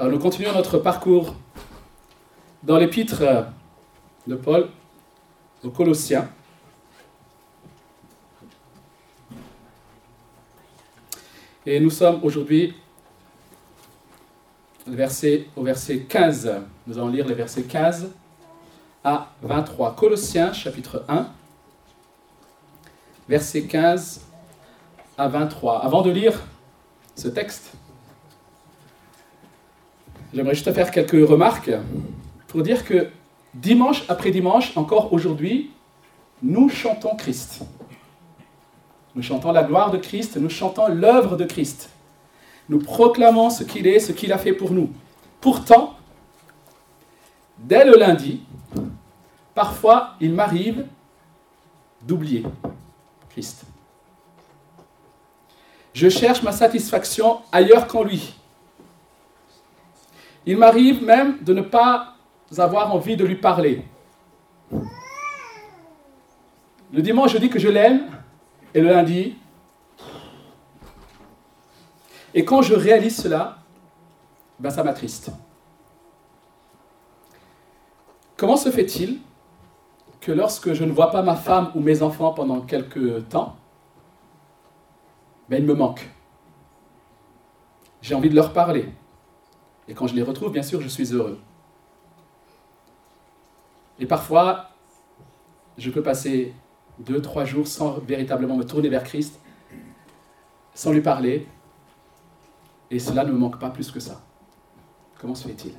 Alors nous continuons notre parcours dans l'épître de Paul aux Colossiens. Et nous sommes aujourd'hui au verset, au verset 15. Nous allons lire les versets 15 à 23. Colossiens chapitre 1, verset 15 à 23. Avant de lire ce texte, j'aimerais juste faire quelques remarques pour dire que dimanche après dimanche, encore aujourd'hui, nous chantons Christ. Nous chantons la gloire de Christ, nous chantons l'œuvre de Christ. Nous proclamons ce qu'il est, ce qu'il a fait pour nous. Pourtant, dès le lundi, parfois il m'arrive d'oublier Christ. Je cherche ma satisfaction ailleurs qu'en lui. Il m'arrive même de ne pas avoir envie de lui parler. Le dimanche, je dis que je l'aime, et le lundi. Et quand je réalise cela, ben ça m'attriste. Comment se fait-il que lorsque je ne vois pas ma femme ou mes enfants pendant quelques temps, ben ils me manquent J'ai envie de leur parler. Et quand je les retrouve, bien sûr, je suis heureux. Et parfois, je peux passer deux, trois jours sans véritablement me tourner vers Christ, sans lui parler, et cela ne me manque pas plus que ça. Comment se fait-il?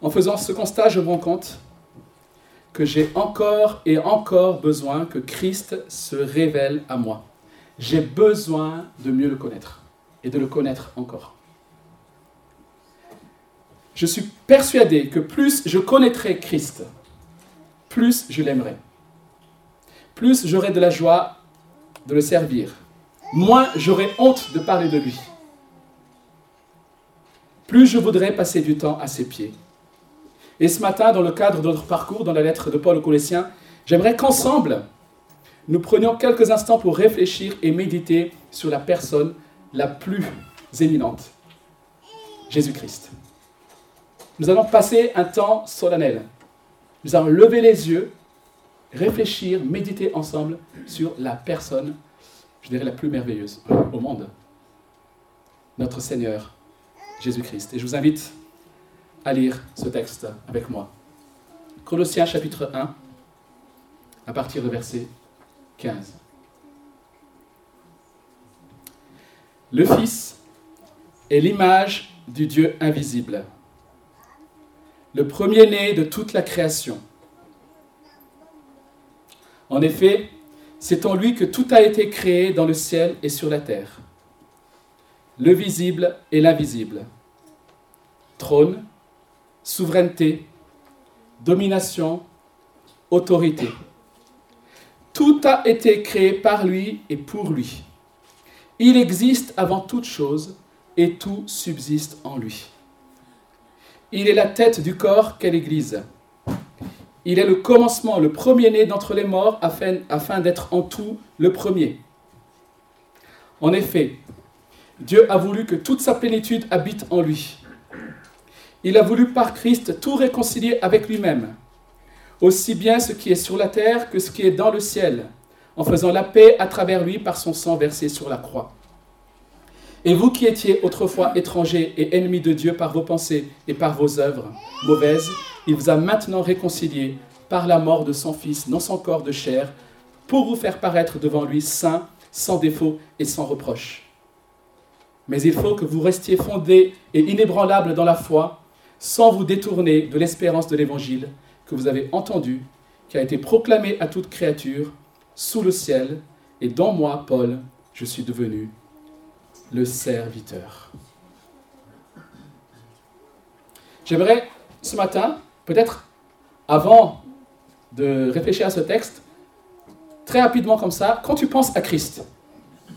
En faisant ce constat, je me rends compte que j'ai encore et encore besoin que Christ se révèle à moi. J'ai besoin de mieux le connaître et de le connaître encore. Je suis persuadé que plus je connaîtrai Christ, plus je l'aimerai. Plus j'aurai de la joie de le servir. Moins j'aurai honte de parler de lui. Plus je voudrais passer du temps à ses pieds. Et ce matin, dans le cadre de notre parcours, dans la lettre de Paul aux Colossiens, j'aimerais qu'ensemble, nous prenions quelques instants pour réfléchir et méditer sur la personne la plus éminente, Jésus-Christ. Nous allons passer un temps solennel nous allons lever les yeux, réfléchir, méditer ensemble sur la personne, je dirais, la plus merveilleuse au monde. Notre Seigneur Jésus-Christ. Et je vous invite à lire ce texte avec moi. Colossiens chapitre 1, à partir de verset 15. Le Fils est l'image du Dieu invisible le premier-né de toute la création. En effet, c'est en lui que tout a été créé dans le ciel et sur la terre, le visible et l'invisible, trône, souveraineté, domination, autorité. Tout a été créé par lui et pour lui. Il existe avant toute chose et tout subsiste en lui. Il est la tête du corps qu'est l'Église. Il est le commencement, le premier-né d'entre les morts, afin, afin d'être en tout le premier. En effet, Dieu a voulu que toute sa plénitude habite en lui. Il a voulu par Christ tout réconcilier avec lui-même, aussi bien ce qui est sur la terre que ce qui est dans le ciel, en faisant la paix à travers lui par son sang versé sur la croix. Et vous qui étiez autrefois étrangers et ennemis de Dieu par vos pensées et par vos œuvres mauvaises, il vous a maintenant réconciliés par la mort de son Fils dans son corps de chair, pour vous faire paraître devant lui saint, sans défaut et sans reproche. Mais il faut que vous restiez fondés et inébranlables dans la foi, sans vous détourner de l'espérance de l'Évangile que vous avez entendu, qui a été proclamé à toute créature sous le ciel, et dont moi, Paul, je suis devenu le serviteur. J'aimerais ce matin, peut-être avant de réfléchir à ce texte, très rapidement comme ça, quand tu penses à Christ,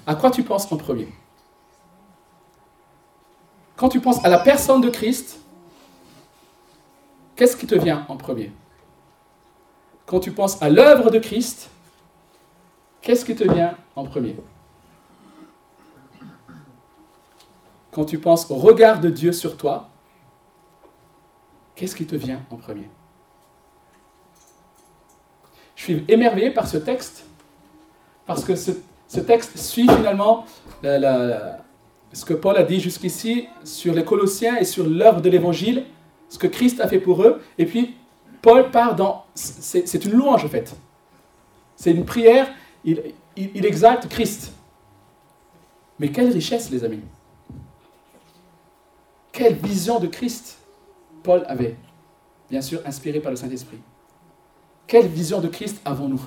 à quoi tu penses en premier? Quand tu penses à la personne de Christ, qu'est-ce qui te vient en premier? Quand tu penses à l'œuvre de Christ, qu'est-ce qui te vient en premier quand tu penses au regard de Dieu sur toi, qu'est-ce qui te vient en premier Je suis émerveillé par ce texte, parce que ce, texte suit finalement ce que Paul a dit jusqu'ici sur les Colossiens et sur l'œuvre de l'Évangile, ce que Christ a fait pour eux, et puis Paul part dans... C'est une louange en fait. C'est une prière, il, exalte Christ. Mais quelle richesse, les amis Quelle vision de Christ Paul avait, bien sûr inspiré par le Saint-Esprit. Quelle vision de Christ avons-nous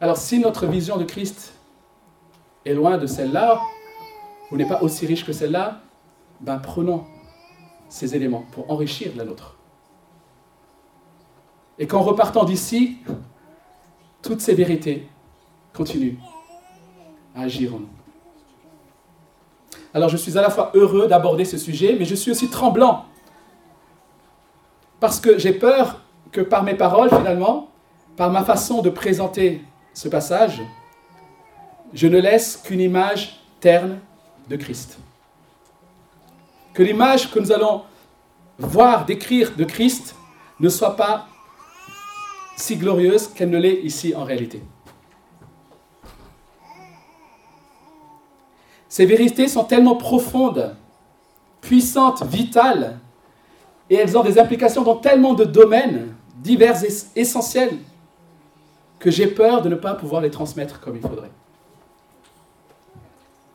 Alors si notre vision de Christ est loin de celle-là, ou n'est pas aussi riche que celle-là, ben prenons ces éléments pour enrichir la nôtre. Et qu'en repartant d'ici, toutes ces vérités continuent à agir en nous. Alors je suis à la fois heureux d'aborder ce sujet, mais je suis aussi tremblant. Parce que j'ai peur que par mes paroles, finalement, par ma façon de présenter ce passage, je ne laisse qu'une image terne de Christ. Que l'image que nous allons voir, décrire de Christ ne soit pas si glorieuse qu'elle ne l'est ici en réalité. Ces vérités sont tellement profondes, puissantes, vitales, et elles ont des implications dans tellement de domaines divers et essentiels que j'ai peur de ne pas pouvoir les transmettre comme il faudrait.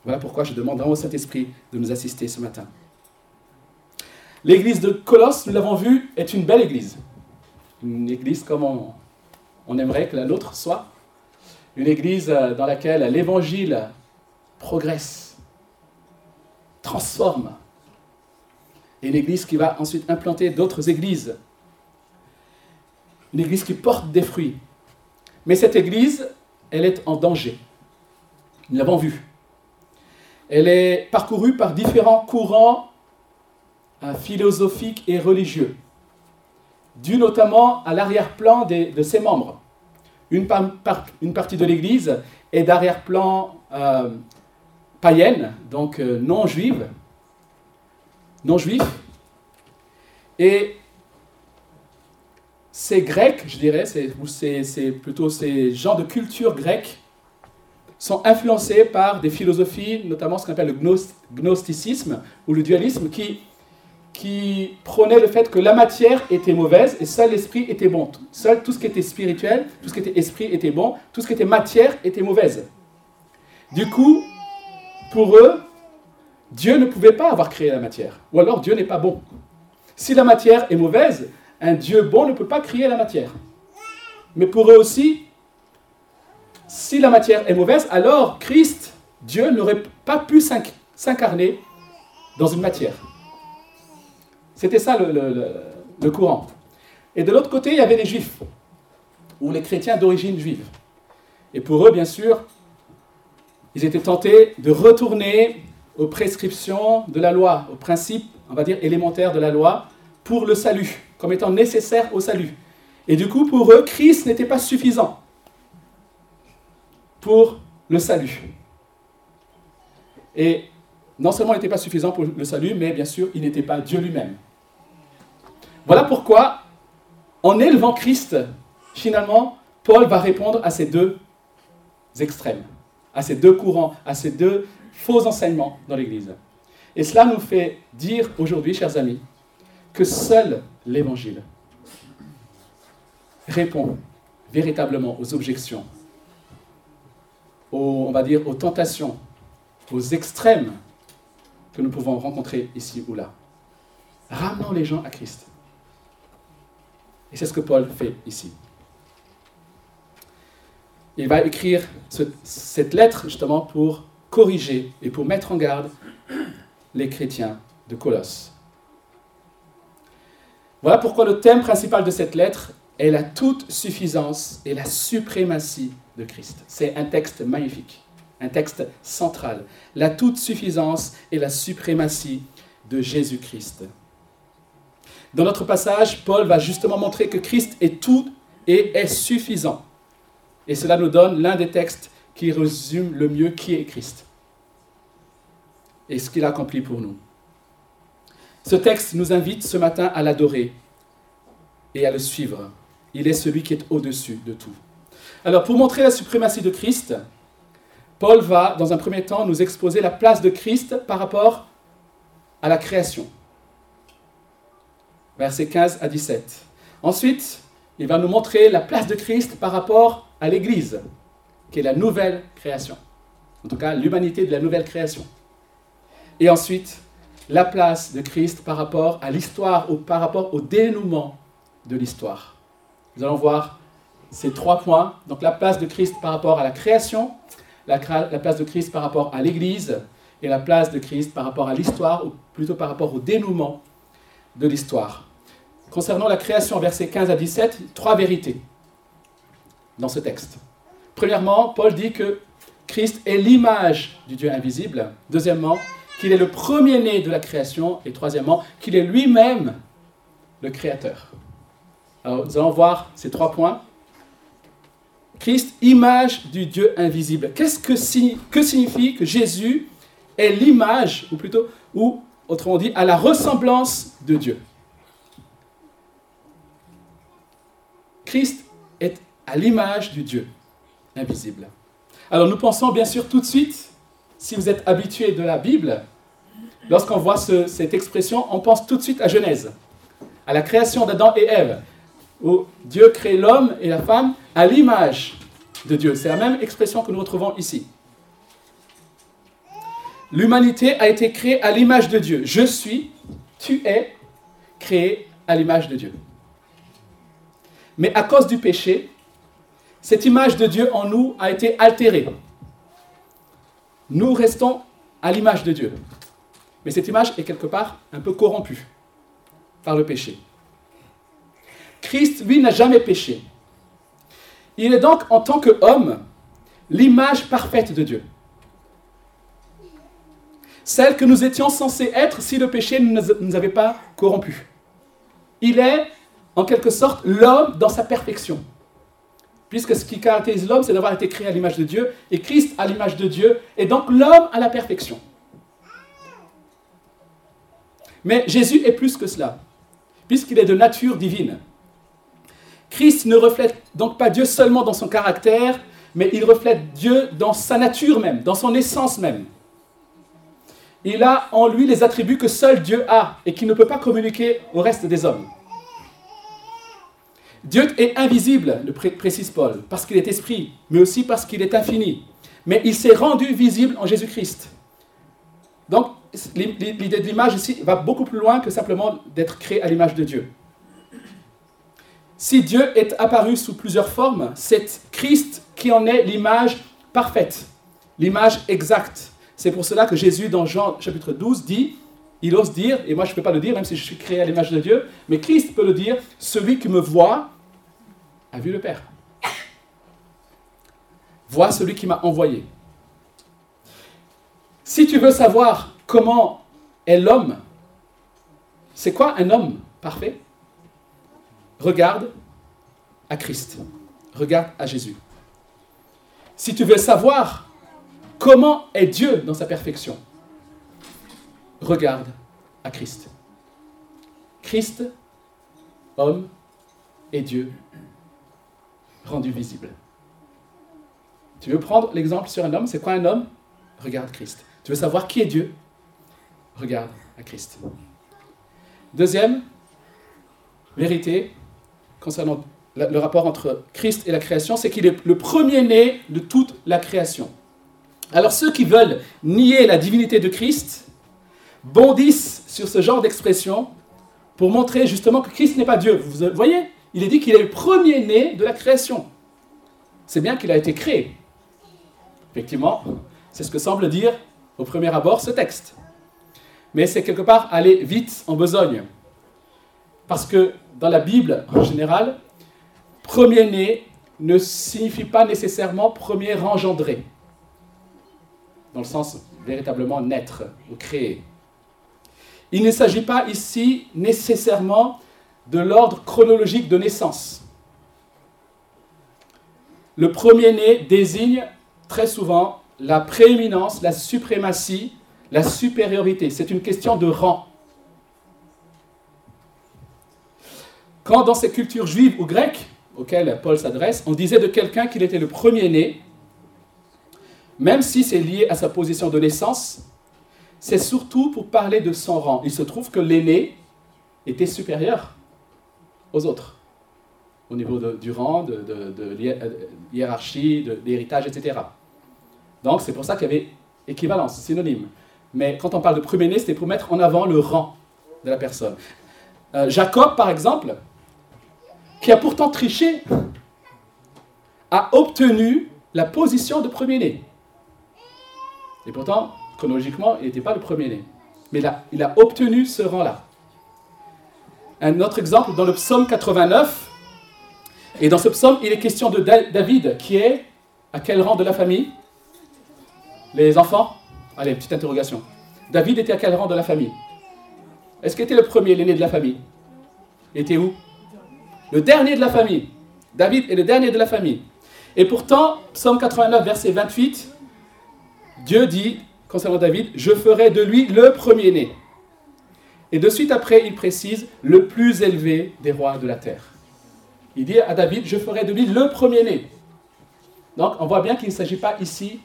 Voilà pourquoi je demande au Saint-Esprit de nous assister ce matin. L'église de Colosse, nous l'avons vu, est une belle église. Une église comme on, on aimerait que la nôtre soit. Une église dans laquelle l'évangile progresse transforme. Et une église qui va ensuite implanter d'autres églises. Une église qui porte des fruits. Mais cette église, elle est en danger. Nous l'avons vu. Elle est parcourue par différents courants euh, philosophiques et religieux, dû notamment à l'arrière-plan de ses membres. Une, partie de l'Église est d'arrière-plan euh, païenne, donc euh, non juive, non juif. Et ces Grecs, je dirais, c'est plutôt ces gens de culture grecque, sont influencés par des philosophies, notamment ce qu'on appelle le gnosticisme ou le dualisme, qui, qui prônait le fait que la matière était mauvaise et seul l'esprit était bon. Seul tout ce qui était spirituel, tout ce qui était esprit était bon, tout ce qui était matière était mauvaise. Du coup, pour eux, Dieu ne pouvait pas avoir créé la matière. Ou alors Dieu n'est pas bon. Si la matière est mauvaise, un Dieu bon ne peut pas créer la matière. Mais pour eux aussi, si la matière est mauvaise, alors Christ, Dieu, n'aurait pas pu s'incarner dans une matière. C'était ça le, courant. Et de l'autre côté, il y avait les juifs, ou les chrétiens d'origine juive. Et pour eux, bien sûr, ils étaient tentés de retourner aux prescriptions de la loi, aux principes, on va dire, élémentaires de la loi, pour le salut, comme étant nécessaire au salut. Et du coup, pour eux, Christ n'était pas suffisant pour le salut. Et non seulement il n'était pas suffisant pour le salut, mais bien sûr, il n'était pas Dieu lui-même. Voilà pourquoi, en élevant Christ, finalement, Paul va répondre à ces deux extrêmes à ces deux courants, à ces deux faux enseignements dans l'Église. Et cela nous fait dire aujourd'hui, chers amis, que seul l'Évangile répond véritablement aux objections, aux, on va dire, aux tentations, aux extrêmes que nous pouvons rencontrer ici ou là. Ramenons les gens à Christ. Et c'est ce que Paul fait ici il va écrire cette lettre justement pour corriger et pour mettre en garde les chrétiens de Colosse. Voilà pourquoi le thème principal de cette lettre est la toute suffisance et la suprématie de Christ. C'est un texte magnifique, un texte central. La toute suffisance et la suprématie de Jésus-Christ. Dans notre passage, Paul va justement montrer que Christ est tout et est suffisant. Et cela nous donne l'un des textes qui résume le mieux qui est Christ. et ce qu'il a accompli pour nous. Ce texte nous invite ce matin à l'adorer et à le suivre. Il est celui qui est au-dessus de tout. Alors, pour montrer la suprématie de Christ, Paul va, dans un premier temps, nous exposer la place de Christ par rapport à la création. Versets 15 à 17. Ensuite, il va nous montrer la place de Christ par rapport à l'Église, qui est la nouvelle création. En tout cas, l'humanité de la nouvelle création. Et ensuite, la place de Christ par rapport à l'histoire ou par rapport au dénouement de l'histoire. Nous allons voir ces trois points. Donc la place de Christ par rapport à la création, la, place de Christ par rapport à l'Église et la place de Christ par rapport à l'histoire, ou plutôt par rapport au dénouement de l'histoire. Concernant la création, versets 15 à 17, trois vérités dans ce texte. Premièrement, Paul dit que Christ est l'image du Dieu invisible. Deuxièmement, qu'il est le premier-né de la création. Et troisièmement, qu'il est lui-même le créateur. Alors, nous allons voir ces trois points. Christ, image du Dieu invisible. Qu'est-ce que, que signifie que Jésus est l'image, ou plutôt, ou autrement dit, à la ressemblance de Dieu? Christ est à l'image du Dieu invisible. Alors nous pensons bien sûr tout de suite si vous êtes habitué de la Bible, lorsqu'on voit cette expression, on pense tout de suite à Genèse, à la création d'Adam et Ève, où Dieu crée l'homme et la femme à l'image de Dieu. C'est la même expression que nous retrouvons ici. L'humanité a été créée à l'image de Dieu. Je suis, tu es créé à l'image de Dieu. Mais à cause du péché, cette image de Dieu en nous a été altérée nous restons à l'image de Dieu. Mais cette image est quelque part un peu corrompue par le péché. Christ, lui, n'a jamais péché. Il est donc, en tant qu'homme, l'image parfaite de Dieu. Celle que nous étions censés être si le péché ne nous avait pas corrompus. Il est, en quelque sorte, l'homme dans sa perfection puisque ce qui caractérise l'homme, c'est d'avoir été créé à l'image de Dieu, et Christ à l'image de Dieu, et donc l'homme à la perfection. Mais Jésus est plus que cela, puisqu'il est de nature divine. Christ ne reflète donc pas Dieu seulement dans son caractère, mais il reflète Dieu dans sa nature même, dans son essence même. Il a en lui les attributs que seul Dieu a et qui ne peut pas communiquer au reste des hommes. Dieu est invisible, le précise Paul, parce qu'il est esprit, mais aussi parce qu'il est infini. Mais il s'est rendu visible en Jésus-Christ. Donc, l'idée de l'image ici va beaucoup plus loin que simplement d'être créé à l'image de Dieu. Si Dieu est apparu sous plusieurs formes, c'est Christ qui en est l'image parfaite, l'image exacte. C'est pour cela que Jésus, dans Jean chapitre 12, dit, il ose dire, et moi je ne peux pas le dire, même si je suis créé à l'image de Dieu, mais Christ peut le dire, celui qui me voit a vu le Père. Vois celui qui m'a envoyé. Si tu veux savoir comment est l'homme, c'est quoi un homme parfait? Regarde à Christ. Regarde à Jésus. Si tu veux savoir comment est Dieu dans sa perfection, regarde à Christ. Christ, homme et Dieu rendu visible. Tu veux prendre l'exemple sur un homme? C'est quoi un homme? Regarde Christ. Tu veux savoir qui est Dieu? Regarde à Christ. Deuxième vérité concernant le rapport entre Christ et la création, c'est qu'il est le premier-né de toute la création. Alors ceux qui veulent nier la divinité de Christ bondissent sur ce genre d'expression pour montrer justement que Christ n'est pas Dieu. Vous voyez il est dit qu'il est le premier-né de la création. C'est bien qu'il a été créé. Effectivement, c'est ce que semble dire au premier abord ce texte. Mais c'est quelque part aller vite en besogne. Parce que dans la Bible, en général, premier-né ne signifie pas nécessairement premier engendré, dans le sens véritablement naître ou créer. Il ne s'agit pas ici nécessairement de l'ordre chronologique de naissance. Le premier-né désigne très souvent la prééminence, la suprématie, la supériorité. C'est une question de rang. Quand dans ces cultures juives ou grecques, auxquelles Paul s'adresse, on disait de quelqu'un qu'il était le premier-né, même si c'est lié à sa position de naissance, c'est surtout pour parler de son rang. Il se trouve que l'aîné était supérieur aux autres, au niveau du rang, de, de hiérarchie, de l'héritage, etc. Donc c'est pour ça qu'il y avait équivalence, synonyme. Mais quand on parle de premier-né, c'était pour mettre en avant le rang de la personne. Euh, Jacob, par exemple, qui a pourtant triché, a obtenu la position de premier-né. Et pourtant, chronologiquement, il n'était pas le premier-né. Mais là, il a obtenu ce rang-là. Un autre exemple, dans le psaume 89, et dans ce psaume, il est question de David, qui est à quel rang de la famille? Les enfants? Allez, petite interrogation. David était à quel rang de la famille? Est-ce qu'il était le premier, l'aîné de la famille? Il était où? Le dernier de la famille. David est le dernier de la famille. Et pourtant, psaume 89, verset 28, Dieu dit concernant David, je ferai de lui le premier-né. Et de suite après, il précise, le plus élevé des rois de la terre. Il dit à David, je ferai de lui le premier-né. Donc on voit bien qu'il ne s'agit pas ici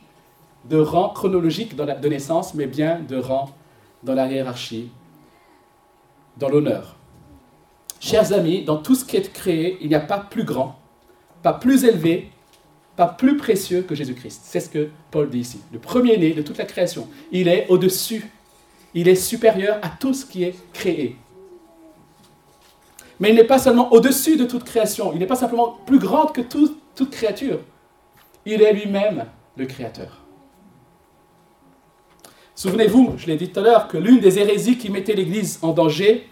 de rang chronologique de naissance, mais bien de rang dans la hiérarchie, dans l'honneur. Chers amis, dans tout ce qui est créé, il n'y a pas plus grand, pas plus élevé, pas plus précieux que Jésus-Christ. C'est ce que Paul dit ici. Le premier-né de toute la création. Il est au-dessus. Il est supérieur à tout ce qui est créé. Mais il n'est pas seulement au-dessus de toute création. Il n'est pas simplement plus grand que toute créature. Il est lui-même le Créateur. Souvenez-vous, je l'ai dit tout à l'heure, que l'une des hérésies qui mettait l'Église en danger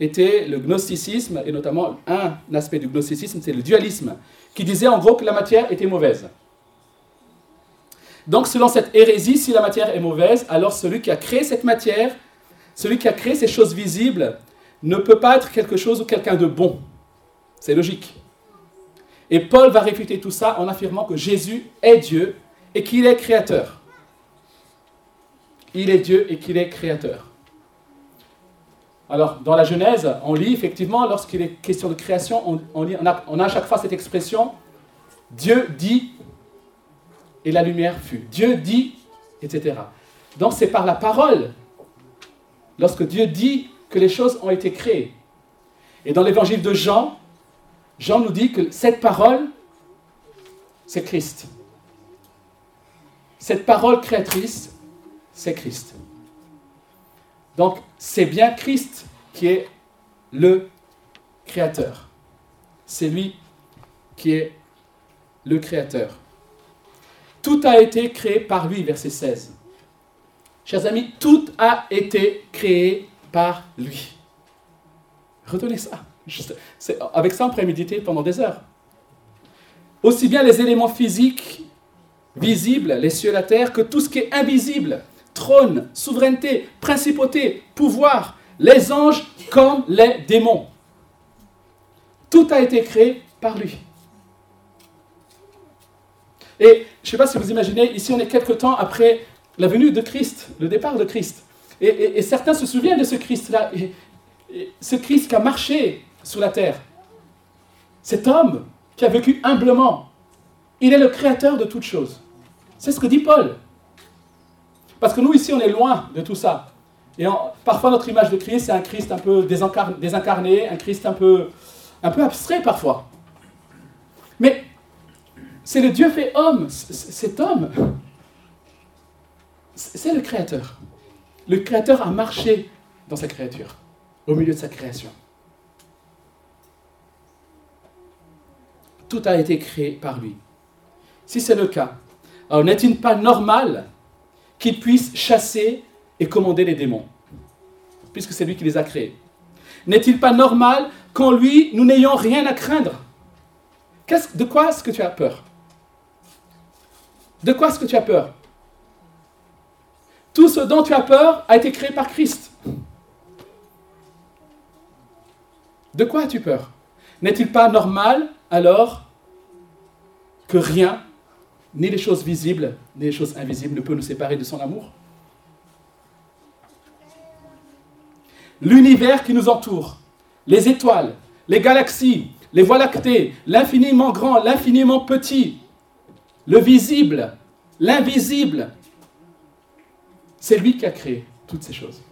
était le gnosticisme, et notamment un aspect du gnosticisme, c'est le dualisme, qui disait en gros que la matière était mauvaise. Donc selon cette hérésie, si la matière est mauvaise, alors celui qui a créé cette matière, celui qui a créé ces choses visibles, ne peut pas être quelque chose ou quelqu'un de bon. C'est logique. Et Paul va réfuter tout ça en affirmant que Jésus est Dieu et qu'il est créateur il est Dieu et qu'il est créateur. Alors, dans la Genèse, on lit effectivement, lorsqu'il est question de création, on, a, on, a, à chaque fois cette expression Dieu dit et la lumière fut. Dieu dit, etc. Donc, c'est par la parole, lorsque Dieu dit que les choses ont été créées. Et dans l'évangile de Jean, Jean nous dit que cette parole, c'est Christ. Cette parole créatrice, c'est Christ. Donc, c'est bien Christ qui est le Créateur. C'est lui qui est le Créateur. Tout a été créé par lui, verset 16. Chers amis, tout a été créé par lui. Retenez ça. avec ça, on pourrait méditer pendant des heures. Aussi bien les éléments physiques, visibles, les cieux et la terre, que tout ce qui est invisible, trône, souveraineté, principauté, pouvoir, les anges comme les démons. Tout a été créé par lui. Et je ne sais pas si vous imaginez, ici on est quelque temps après la venue de Christ, le départ de Christ. Et, certains se souviennent de ce Christ-là, ce Christ qui a marché sur la terre. Cet homme qui a vécu humblement. Il est le créateur de toutes choses. C'est ce que dit Paul. Parce que nous, ici, on est loin de tout ça. Et parfois, notre image de Christ, c'est un Christ un peu désincarné, un Christ un peu, un peu abstrait parfois. Mais c'est le Dieu fait homme, cet homme. C'est le Créateur. Le Créateur a marché dans sa créature, au milieu de sa création. Tout a été créé par lui. Si c'est le cas, alors n'est-il pas normal qu'il puisse chasser et commander les démons, puisque c'est lui qui les a créés. N'est-il pas normal qu'en lui, nous n'ayons rien à craindre? De quoi est-ce que tu as peur? De quoi est-ce que tu as peur? Tout ce dont tu as peur a été créé par Christ. De quoi as-tu peur? N'est-il pas normal alors que rien ni les choses visibles, ni les choses invisibles ne peuvent nous séparer de son amour. l'univers qui nous entoure, les étoiles, les galaxies, les voies lactées, l'infiniment grand, l'infiniment petit, le visible, l'invisible. C'est lui qui a créé toutes ces choses.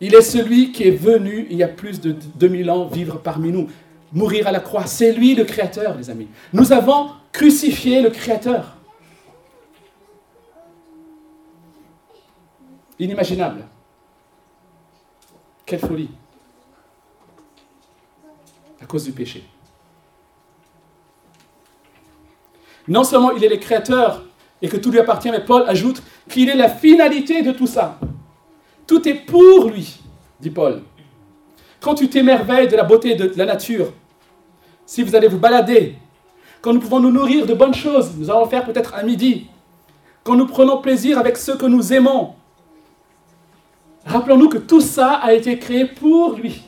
Il est celui qui est venu il y a plus de 2000 ans vivre parmi nous, mourir à la croix. C'est lui le Créateur, les amis. Nous avons crucifié le Créateur. Inimaginable. Quelle folie. À cause du péché. Non seulement il est le créateur et que tout lui appartient, mais Paul ajoute qu'il est la finalité de tout ça. Tout est pour lui, dit Paul. Quand tu t'émerveilles de la beauté de la nature, si vous allez vous balader, quand nous pouvons nous nourrir de bonnes choses, nous allons faire peut-être à midi, quand nous prenons plaisir avec ceux que nous aimons, rappelons-nous que tout ça a été créé pour lui.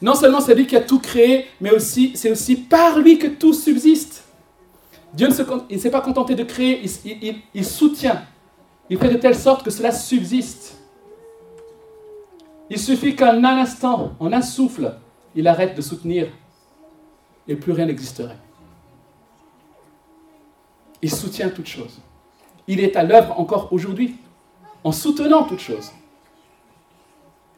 Non seulement c'est lui qui a tout créé, mais aussi c'est aussi par lui que tout subsiste. Dieu ne s'est pas contenté de créer, il soutient, il fait de telle sorte que cela subsiste. Il suffit qu'en un instant, en un souffle, il arrête de soutenir et plus rien n'existerait. Il soutient toutes choses. Il est à l'œuvre encore aujourd'hui, en soutenant toutes choses.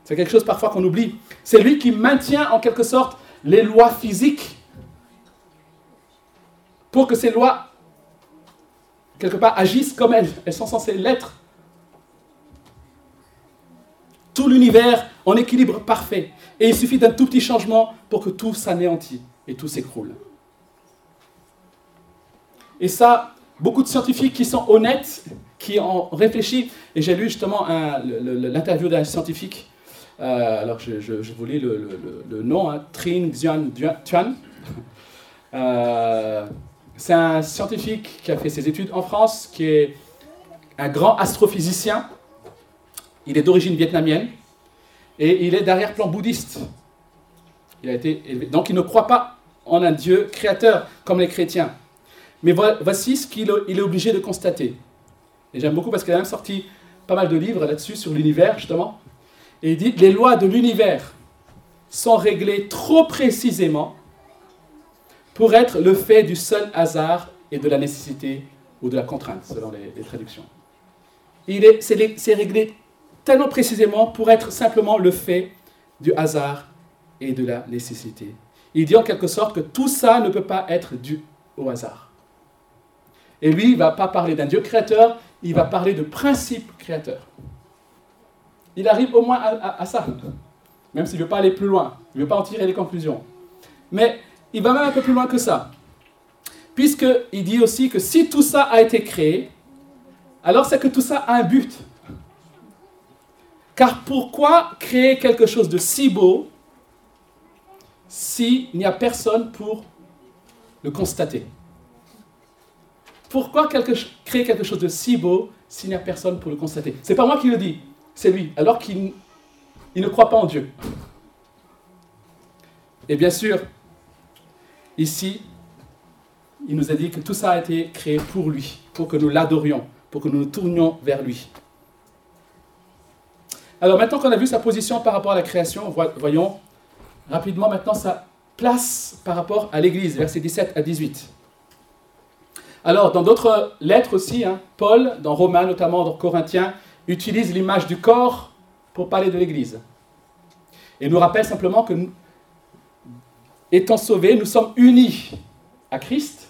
C'est quelque chose parfois qu'on oublie. C'est lui qui maintient en quelque sorte les lois physiques pour que ces lois quelque part, agissent comme elles. Elles sont censées l'être. Tout l'univers en équilibre parfait. Et il suffit d'un tout petit changement pour que tout s'anéantit et tout s'écroule. Et ça, beaucoup de scientifiques qui sont honnêtes, qui ont réfléchi, et j'ai lu justement l'interview d'un scientifique, euh, alors je, vous lis le, nom, hein, Trin Xian Tuan. Euh, c'est un scientifique qui a fait ses études en France, qui est un grand astrophysicien. Il est d'origine vietnamienne et il est d'arrière-plan bouddhiste. Il a été Donc il ne croit pas en un Dieu créateur comme les chrétiens. Mais voici ce qu'il est obligé de constater. Et j'aime beaucoup parce qu'il a même sorti pas mal de livres là-dessus, sur l'univers justement. Et il dit, les lois de l'univers sont réglées trop précisément pour être le fait du seul hasard et de la nécessité ou de la contrainte, selon les, traductions. C'est réglé tellement précisément pour être simplement le fait du hasard et de la nécessité. Il dit en quelque sorte que tout ça ne peut pas être dû au hasard. Et lui, il ne va pas parler d'un Dieu créateur, il va parler de principe créateur. Il arrive au moins à, ça, même s'il ne veut pas aller plus loin, il ne veut pas en tirer les conclusions. Mais il va même un peu plus loin que ça. Puisqu'il dit aussi que si tout ça a été créé, alors c'est que tout ça a un but. Car pourquoi créer quelque chose de si beau s'il n'y a personne pour le constater? Pourquoi créer quelque chose de si beau s'il n'y a personne pour le constater? C'est pas moi qui le dis, c'est lui, alors qu'il ne croit pas en Dieu. Et bien sûr, Ici, il nous a dit que tout ça a été créé pour lui, pour que nous l'adorions, pour que nous nous tournions vers lui. Alors maintenant qu'on a vu sa position par rapport à la création, voyons rapidement maintenant sa place par rapport à l'Église, versets 17 à 18. Alors, dans d'autres lettres aussi, hein, Paul, dans Romains notamment, dans Corinthiens, utilise l'image du corps pour parler de l'Église. Et nous rappelle simplement que étant sauvés, nous sommes unis à Christ,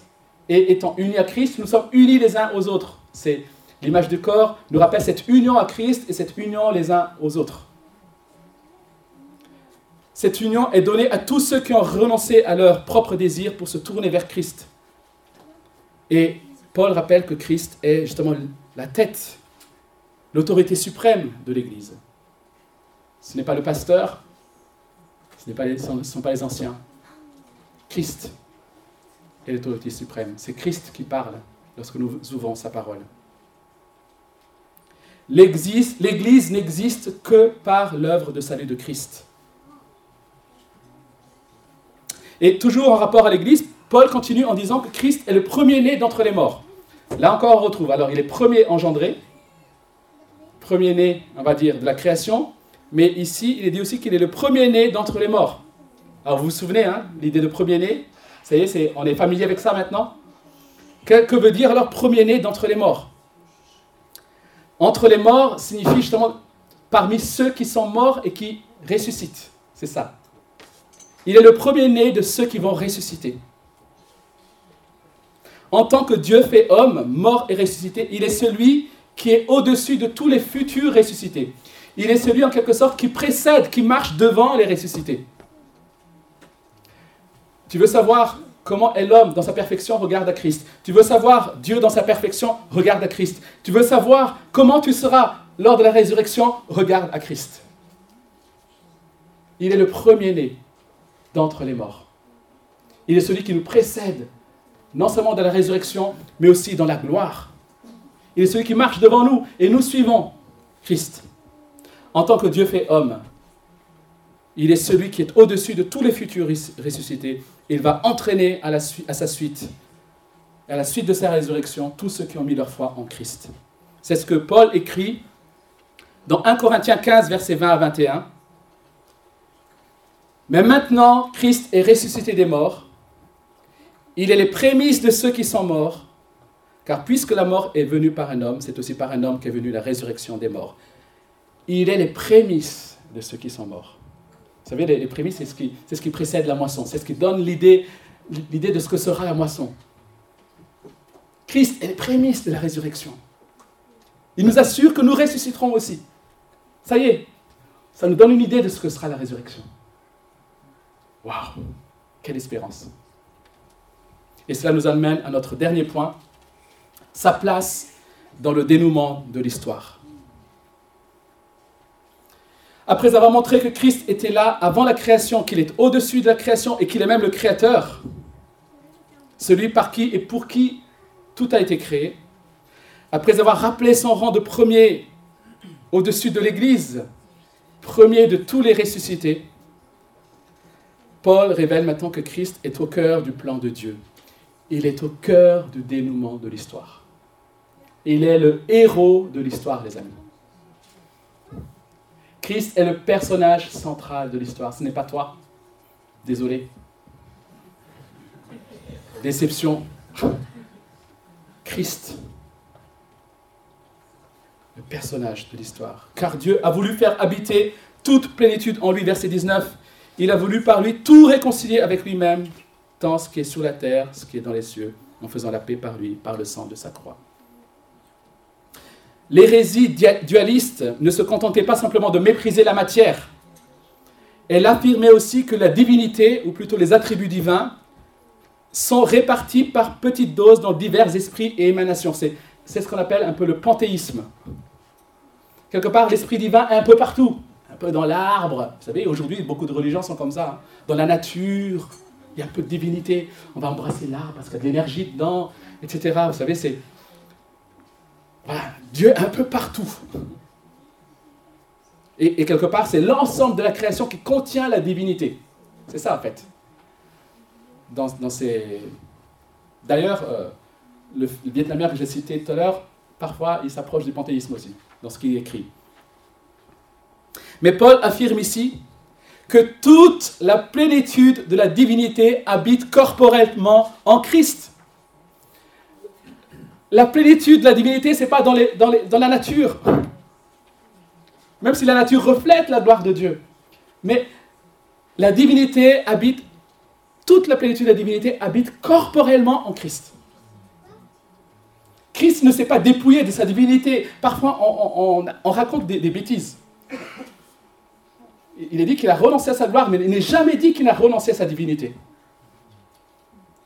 et étant unis à Christ, nous sommes unis les uns aux autres. C'est l'image du corps nous rappelle cette union à Christ et cette union les uns aux autres. Cette union est donnée à tous ceux qui ont renoncé à leur propre désir pour se tourner vers Christ. Et Paul rappelle que Christ est justement la tête, l'autorité suprême de l'Église. Ce n'est pas le pasteur, ce ne sont pas les anciens, Christ est l'autorité suprême. C'est Christ qui parle lorsque nous ouvrons sa parole. L'Église n'existe que par l'œuvre de salut de Christ. Et toujours en rapport à l'Église, Paul continue en disant que Christ est le premier-né d'entre les morts. Là encore, on retrouve. Alors, il est premier engendré. premier-né, on va dire, de la création, mais ici, il est dit aussi qu'il est le premier-né d'entre les morts. Alors vous vous souvenez, hein, l'idée de premier-né? Ça y est, on est familier avec ça maintenant? Que, que veut dire alors premier-né d'entre les morts? Entre les morts signifie justement parmi ceux qui sont morts et qui ressuscitent. C'est ça. Il est le premier-né de ceux qui vont ressusciter. En tant que Dieu fait homme, mort et ressuscité, il est celui qui est au-dessus de tous les futurs ressuscités. Il est celui en quelque sorte qui précède, qui marche devant les ressuscités. Tu veux savoir comment est l'homme dans sa perfection, regarde à Christ. Tu veux savoir Dieu dans sa perfection, regarde à Christ. Tu veux savoir comment tu seras lors de la résurrection, regarde à Christ. Il est le premier-né d'entre les morts. Il est celui qui nous précède, non seulement dans la résurrection, mais aussi dans la gloire. Il est celui qui marche devant nous et nous suivons Christ. En tant que Dieu fait homme, il est celui qui est au-dessus de tous les futurs ressuscités. Il va entraîner à, sa suite, à la suite de sa résurrection, tous ceux qui ont mis leur foi en Christ. C'est ce que Paul écrit dans 1 Corinthiens 15, versets 20 à 21. Mais maintenant, Christ est ressuscité des morts. Il est les prémices de ceux qui sont morts. Car puisque la mort est venue par un homme, c'est aussi par un homme qu'est venue la résurrection des morts. Il est les prémices de ceux qui sont morts. Vous savez, les, prémices, c'est ce, qui, ce qui précède la moisson. C'est ce qui donne l'idée, l'idée de ce que sera la moisson. Christ est les prémices de la résurrection. Il nous assure que nous ressusciterons aussi. Ça y est, ça nous donne une idée de ce que sera la résurrection. Waouh, quelle espérance. Et cela nous amène à notre dernier point, sa place dans le dénouement de l'histoire. Après avoir montré que Christ était là avant la création, qu'il est au-dessus de la création et qu'il est même le créateur, celui par qui et pour qui tout a été créé, après avoir rappelé son rang de premier au-dessus de l'Église, premier de tous les ressuscités, Paul révèle maintenant que Christ est au cœur du plan de Dieu. Il est au cœur du dénouement de l'histoire. Il est le héros de l'histoire, les amis. Christ est le personnage central de l'histoire. Ce n'est pas toi. Désolé. Déception. Christ le personnage de l'histoire. Car Dieu a voulu faire habiter toute plénitude en lui, verset 19. Il a voulu par lui tout réconcilier avec lui-même, tant ce qui est sur la terre, ce qui est dans les cieux, en faisant la paix par lui, par le sang de sa croix. L'hérésie dualiste ne se contentait pas simplement de mépriser la matière. Elle affirmait aussi que la divinité, ou plutôt les attributs divins, sont répartis par petites doses dans divers esprits et émanations. C'est ce qu'on appelle un peu le panthéisme. Quelque part, l'esprit divin est un peu partout, un peu dans l'arbre. Vous savez, aujourd'hui, beaucoup de religions sont comme ça. Hein. Dans la nature, il y a un peu de divinité. On va embrasser l'arbre parce qu'il y a de l'énergie dedans, etc. Vous savez, c'est. Dieu est un peu partout. Et, quelque part, c'est l'ensemble de la création qui contient la divinité. C'est ça, en fait. D'ailleurs, euh, le, Vietnamien que j'ai cité tout à l'heure, parfois il s'approche du panthéisme aussi, dans ce qu'il écrit. Mais Paul affirme ici que toute la plénitude de la divinité habite corporellement en Christ. La plénitude de la divinité, ce n'est pas dans, la nature, même si la nature reflète la gloire de Dieu. Mais la divinité habite, toute la plénitude de la divinité habite corporellement en Christ. Christ ne s'est pas dépouillé de sa divinité. Parfois, on, raconte des, bêtises. Il est dit qu'il a renoncé à sa gloire, mais il n'est jamais dit qu'il a renoncé à sa divinité.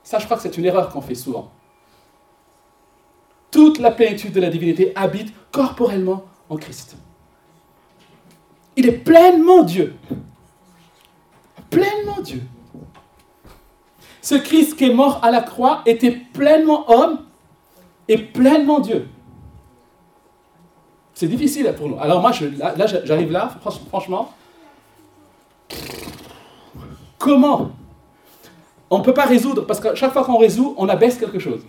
Ça, je crois que c'est une erreur qu'on fait souvent. Toute la plénitude de la divinité habite corporellement en Christ. Il est pleinement Dieu. Pleinement Dieu. Ce Christ qui est mort à la croix était pleinement homme est pleinement Dieu. C'est difficile pour nous. Alors moi, je, là, j'arrive là, franchement, comment? On ne peut pas résoudre, parce que chaque fois qu'on résout, on abaisse quelque chose.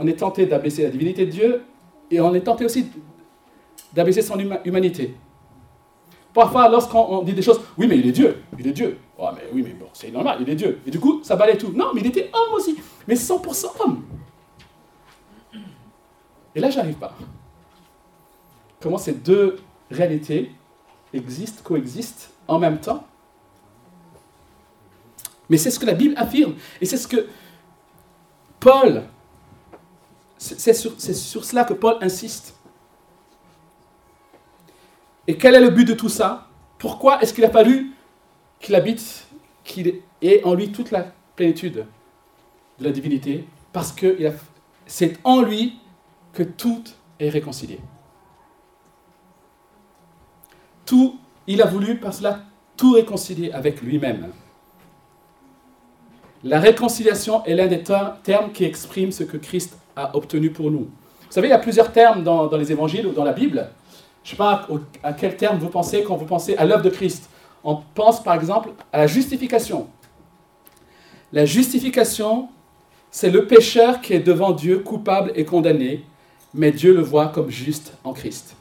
On est, tenté d'abaisser la divinité de Dieu, et on est tenté aussi d'abaisser son humanité. Parfois, lorsqu'on dit des choses, oui, mais il est Dieu, il est Dieu. Oh, mais oui, mais bon, c'est normal, il est Dieu. Et du coup, ça balaye tout. Non, mais il était homme aussi, mais 100% homme. Et là, j'arrive pas. Comment ces deux réalités existent, coexistent en même temps? Mais c'est ce que la Bible affirme. Et c'est ce que Paul, c'est sur, cela que Paul insiste. Et quel est le but de tout ça? Pourquoi est-ce qu'il a fallu qu'il habite, qu'il ait en lui toute la plénitude de la divinité? Parce que c'est en lui que tout est réconcilié. Tout, il a voulu par cela tout réconcilier avec lui-même. La réconciliation est l'un des termes qui exprime ce que Christ a obtenu pour nous. Vous savez, il y a plusieurs termes dans, les évangiles ou dans la Bible je ne sais pas à quel terme vous pensez quand vous pensez à l'œuvre de Christ. On pense par exemple à la justification. La justification, c'est le pécheur qui est devant Dieu coupable et condamné, mais Dieu le voit comme juste en Christ.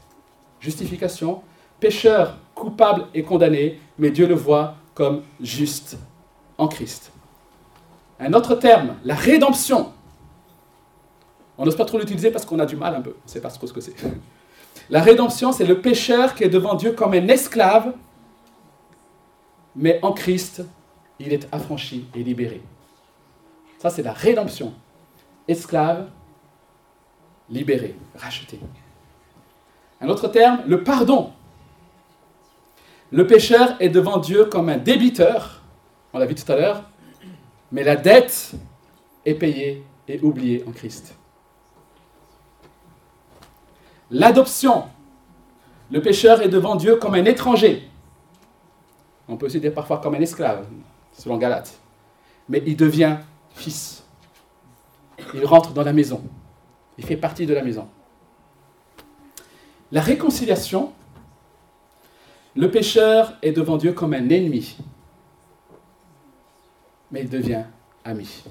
Justification, pécheur coupable et condamné, mais Dieu le voit comme juste en Christ. Un autre terme, la rédemption. On n'ose pas trop l'utiliser parce qu'on a du mal un peu, on ne sait pas trop ce que c'est. La rédemption, c'est le pécheur qui est devant Dieu comme un esclave, mais en Christ, il est affranchi et libéré. Ça, c'est la rédemption. Esclave, libéré, racheté. Un autre terme, le pardon. Le pécheur est devant Dieu comme un débiteur, on l'a vu tout à l'heure, mais la dette est payée et oubliée en Christ. L'adoption. Le pécheur est devant Dieu comme un étranger. On peut aussi dire parfois comme un esclave, selon Galate. Mais il devient fils. Il rentre dans la maison. Il fait partie de la maison. La réconciliation. Le pécheur est devant Dieu comme un ennemi. Mais il devient ami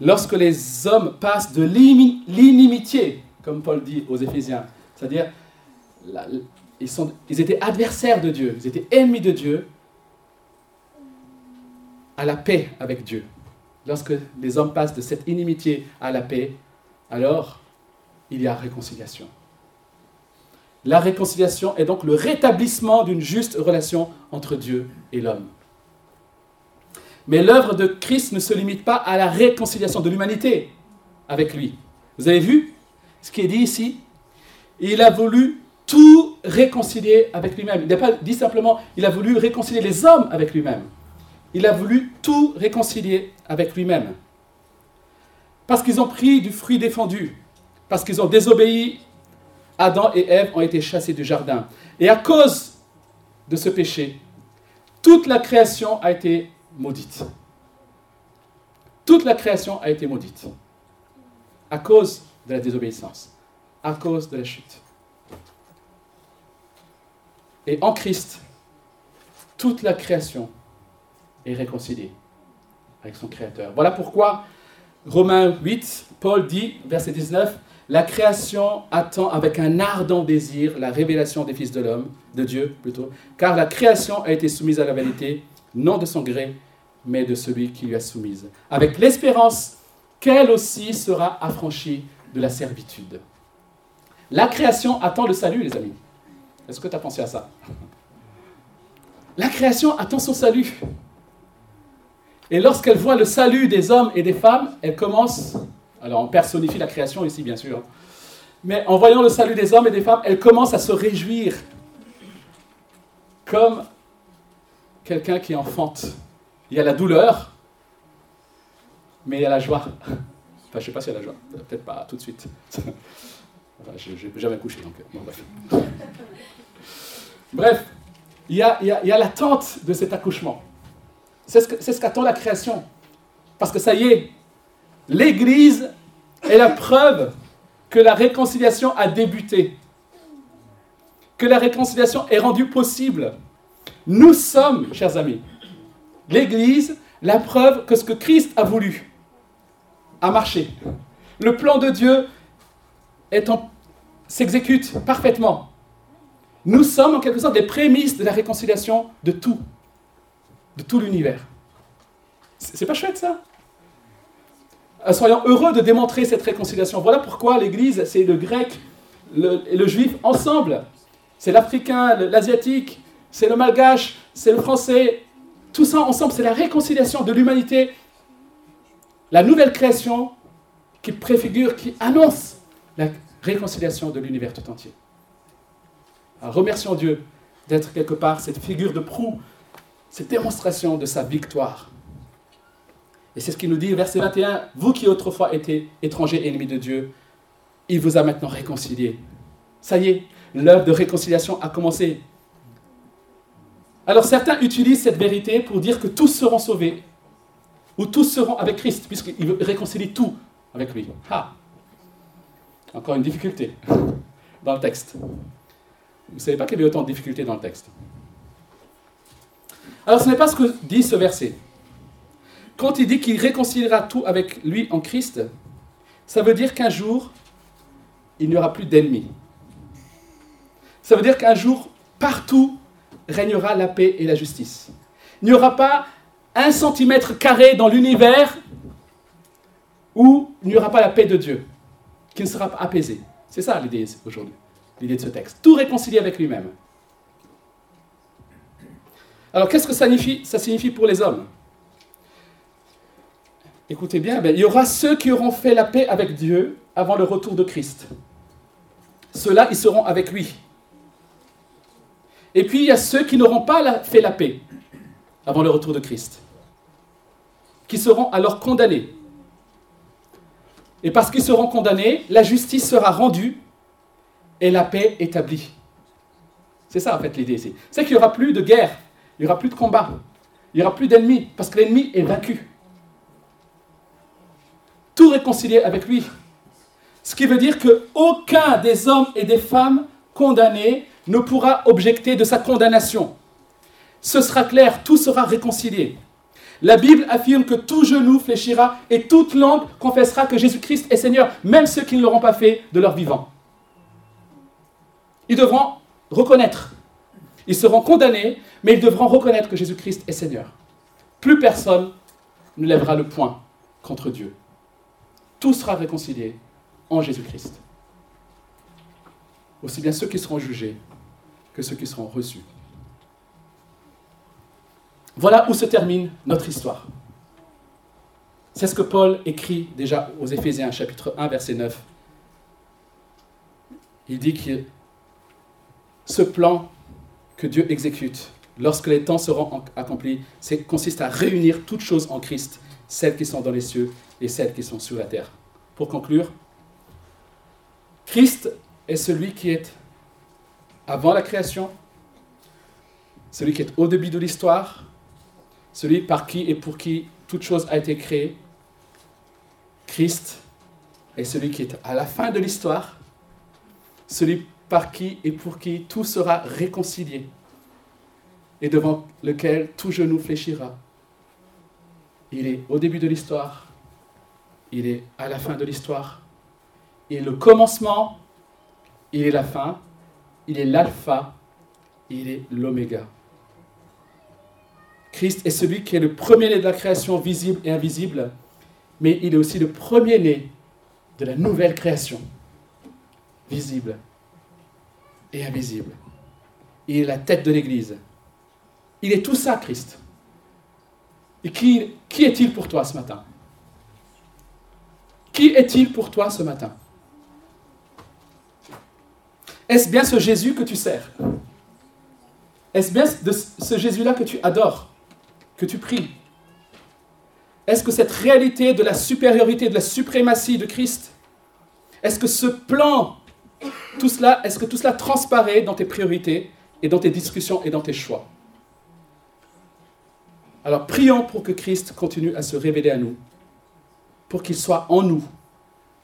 lorsque les hommes passent de l'inimitié, comme Paul dit aux Éphésiens, c'est-à-dire ils, étaient adversaires de Dieu, ils étaient ennemis de Dieu, à la paix avec Dieu. Lorsque les hommes passent de cette inimitié à la paix, alors il y a réconciliation. La réconciliation est donc le rétablissement d'une juste relation entre Dieu et l'homme. Mais l'œuvre de Christ ne se limite pas à la réconciliation de l'humanité avec lui. Vous avez vu ce qui est dit ici? Il a voulu tout réconcilier avec lui-même. Il n'a pas dit simplement, il a voulu réconcilier les hommes avec lui-même. Il a voulu tout réconcilier avec lui-même. Parce qu'ils ont pris du fruit défendu, parce qu'ils ont désobéi, Adam et Ève ont été chassés du jardin. Et à cause de ce péché, toute la création a été maudite. Toute la création a été maudite à cause de la désobéissance, à cause de la chute. Et en Christ, toute la création est réconciliée avec son Créateur. Voilà pourquoi Romains 8, Paul dit, verset 19, la création attend avec un ardent désir la révélation des fils de l'homme, de Dieu plutôt, car la création a été soumise à la vanité, non de son gré, mais de celui qui lui a soumise, avec l'espérance qu'elle aussi sera affranchie de la servitude. La création attend le salut, les amis. Est-ce que tu as pensé à ça? La création attend son salut. Et lorsqu'elle voit le salut des hommes et des femmes, elle commence, alors on personnifie la création ici bien sûr, mais en voyant le salut des hommes et des femmes, elle commence à se réjouir comme quelqu'un qui enfante il y a la douleur, mais il y a la joie. Enfin, je ne sais pas s'il y a la joie. Peut-être pas tout de suite. Enfin, je n'ai jamais couché, donc bref. Il y a, il y a, l'attente de cet accouchement. C'est ce qu'attend la création. Parce que ça y est, l'Église est la preuve que la réconciliation a débuté. Que la réconciliation est rendue possible. Nous sommes, chers amis, l'Église, la preuve que ce que Christ a voulu a marché. Le plan de Dieu s'exécute parfaitement. Nous sommes en quelque sorte des prémices de la réconciliation de tout, de tout l'univers. C'est pas chouette ça? Euh, Soyons heureux de démontrer cette réconciliation. Voilà pourquoi l'Église, c'est le grec et le juif ensemble. C'est l'africain, l'asiatique, c'est le malgache, c'est le français. Tout ça ensemble, c'est la réconciliation de l'humanité. La nouvelle création qui préfigure, qui annonce la réconciliation de l'univers tout entier. Remercions Dieu d'être quelque part cette figure de proue, cette démonstration de sa victoire. Et c'est ce qu'il nous dit, verset 21, vous qui autrefois étiez étrangers ennemis de Dieu, il vous a maintenant réconciliés. Ça y est, l'œuvre de réconciliation a commencé. Alors certains utilisent cette vérité pour dire que tous seront sauvés, ou tous seront avec Christ, puisqu'il réconcilie tout avec lui. Ah Encore une difficulté dans le texte. Vous ne savez pas qu'il y avait autant de difficultés dans le texte. Alors ce n'est pas ce que dit ce verset. Quand il dit qu'il réconciliera tout avec lui en Christ, ça veut dire qu'un jour, il n'y aura plus d'ennemis. Ça veut dire qu'un jour, partout, régnera la paix et la justice. Il n'y aura pas un centimètre carré dans l'univers où il n'y aura pas la paix de Dieu, qui ne sera pas apaisée. C'est ça l'idée aujourd'hui l'idée de ce texte. Tout réconcilier avec lui-même. Alors qu'est-ce que ça signifie, pour les hommes? Écoutez bien, ben, il y aura ceux qui auront fait la paix avec Dieu avant le retour de Christ. Ceux-là, ils seront avec lui. Et puis il y a ceux qui n'auront pas fait la paix avant le retour de Christ, qui seront alors condamnés. Et parce qu'ils seront condamnés, la justice sera rendue et la paix établie. C'est ça en fait l'idée ici. C'est qu'il n'y aura plus de guerre, il n'y aura plus de combat, il n'y aura plus d'ennemis, parce que l'ennemi est vaincu. Tout réconcilié avec lui. Ce qui veut dire qu'aucun des hommes et des femmes condamnés ne pourra objecter de sa condamnation. Ce sera clair, tout sera réconcilié. La Bible affirme que tout genou fléchira et toute langue confessera que Jésus-Christ est Seigneur, même ceux qui ne l'auront pas fait de leur vivant. Ils devront reconnaître. Ils seront condamnés, mais ils devront reconnaître que Jésus-Christ est Seigneur. Plus personne ne lèvera le poing contre Dieu. Tout sera réconcilié en Jésus-Christ. Aussi bien ceux qui seront jugés que ceux qui seront reçus. Voilà où se termine notre histoire. C'est ce que Paul écrit déjà aux Éphésiens chapitre 1 verset 9. Il dit que ce plan que Dieu exécute lorsque les temps seront accomplis, consiste à réunir toutes choses en Christ, celles qui sont dans les cieux et celles qui sont sur la terre. Pour conclure, Christ est celui qui est avant la création, celui qui est au début de l'histoire, celui par qui et pour qui toute chose a été créée. Christ est celui qui est à la fin de l'histoire, celui par qui et pour qui tout sera réconcilié et devant lequel tout genou fléchira. Il est au début de l'histoire, il est à la fin de l'histoire, il est le commencement, il est la fin, il est l'alpha, il est l'oméga. Christ est celui qui est le premier-né de la création visible et invisible, mais il est aussi le premier-né de la nouvelle création, visible et invisible. Il est la tête de l'Église. Il est tout ça, Christ. Et qui, qui est-il pour toi ce matin? Qui est-il pour toi ce matin? Est-ce bien ce Jésus que tu sers? Est-ce bien ce Jésus-là que tu adores, que tu pries Est-ce que cette réalité de la supériorité, de la suprématie de Christ, est-ce que ce plan tout cela, est-ce que tout cela transparaît dans tes priorités et dans tes discussions et dans tes choix? Alors prions pour que Christ continue à se révéler à nous, pour qu'il soit en nous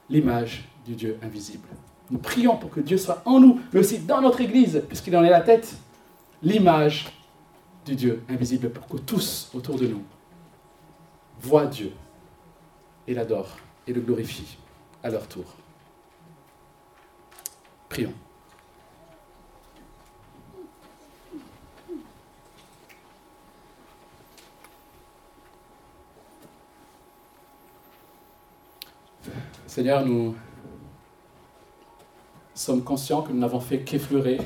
l'image du Dieu invisible. Nous prions pour que Dieu soit en nous, mais aussi dans notre Église, puisqu'il en est la tête, l'image du Dieu invisible, pour que tous autour de nous voient Dieu et l'adorent et le glorifient à leur tour. Prions. Seigneur, nous sommes conscients que nous n'avons fait qu'effleurer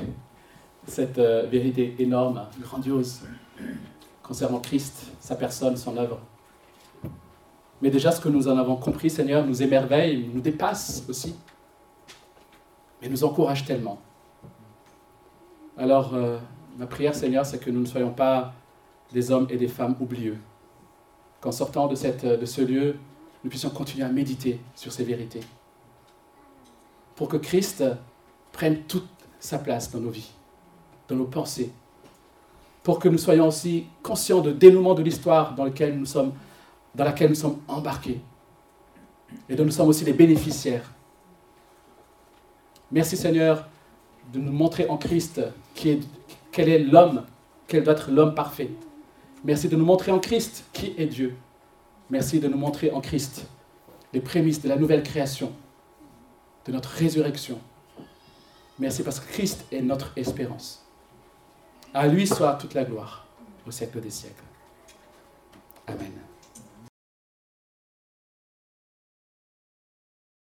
cette euh, vérité énorme, grandiose, concernant Christ, sa personne, son œuvre. Mais déjà, ce que nous en avons compris, Seigneur, nous émerveille, nous dépasse aussi, mais nous encourage tellement. Alors, euh, ma prière, Seigneur, c'est que nous ne soyons pas des hommes et des femmes oublieux. Qu'en sortant de, cette, de ce lieu, nous puissions continuer à méditer sur ces vérités. Pour que Christ prenne toute sa place dans nos vies, dans nos pensées. Pour que nous soyons aussi conscients du dénouement de l'histoire dans, lequel nous sommes, dans laquelle nous sommes embarqués. Et dont nous sommes aussi les bénéficiaires. Merci Seigneur de nous montrer en Christ qui est, quel est l'homme, quel doit être l'homme parfait. Merci de nous montrer en Christ qui est Dieu. Merci de nous montrer en Christ les prémices de la nouvelle création, de notre résurrection. Merci parce que Christ est notre espérance. À lui soit toute la gloire au siècle des siècles. Amen.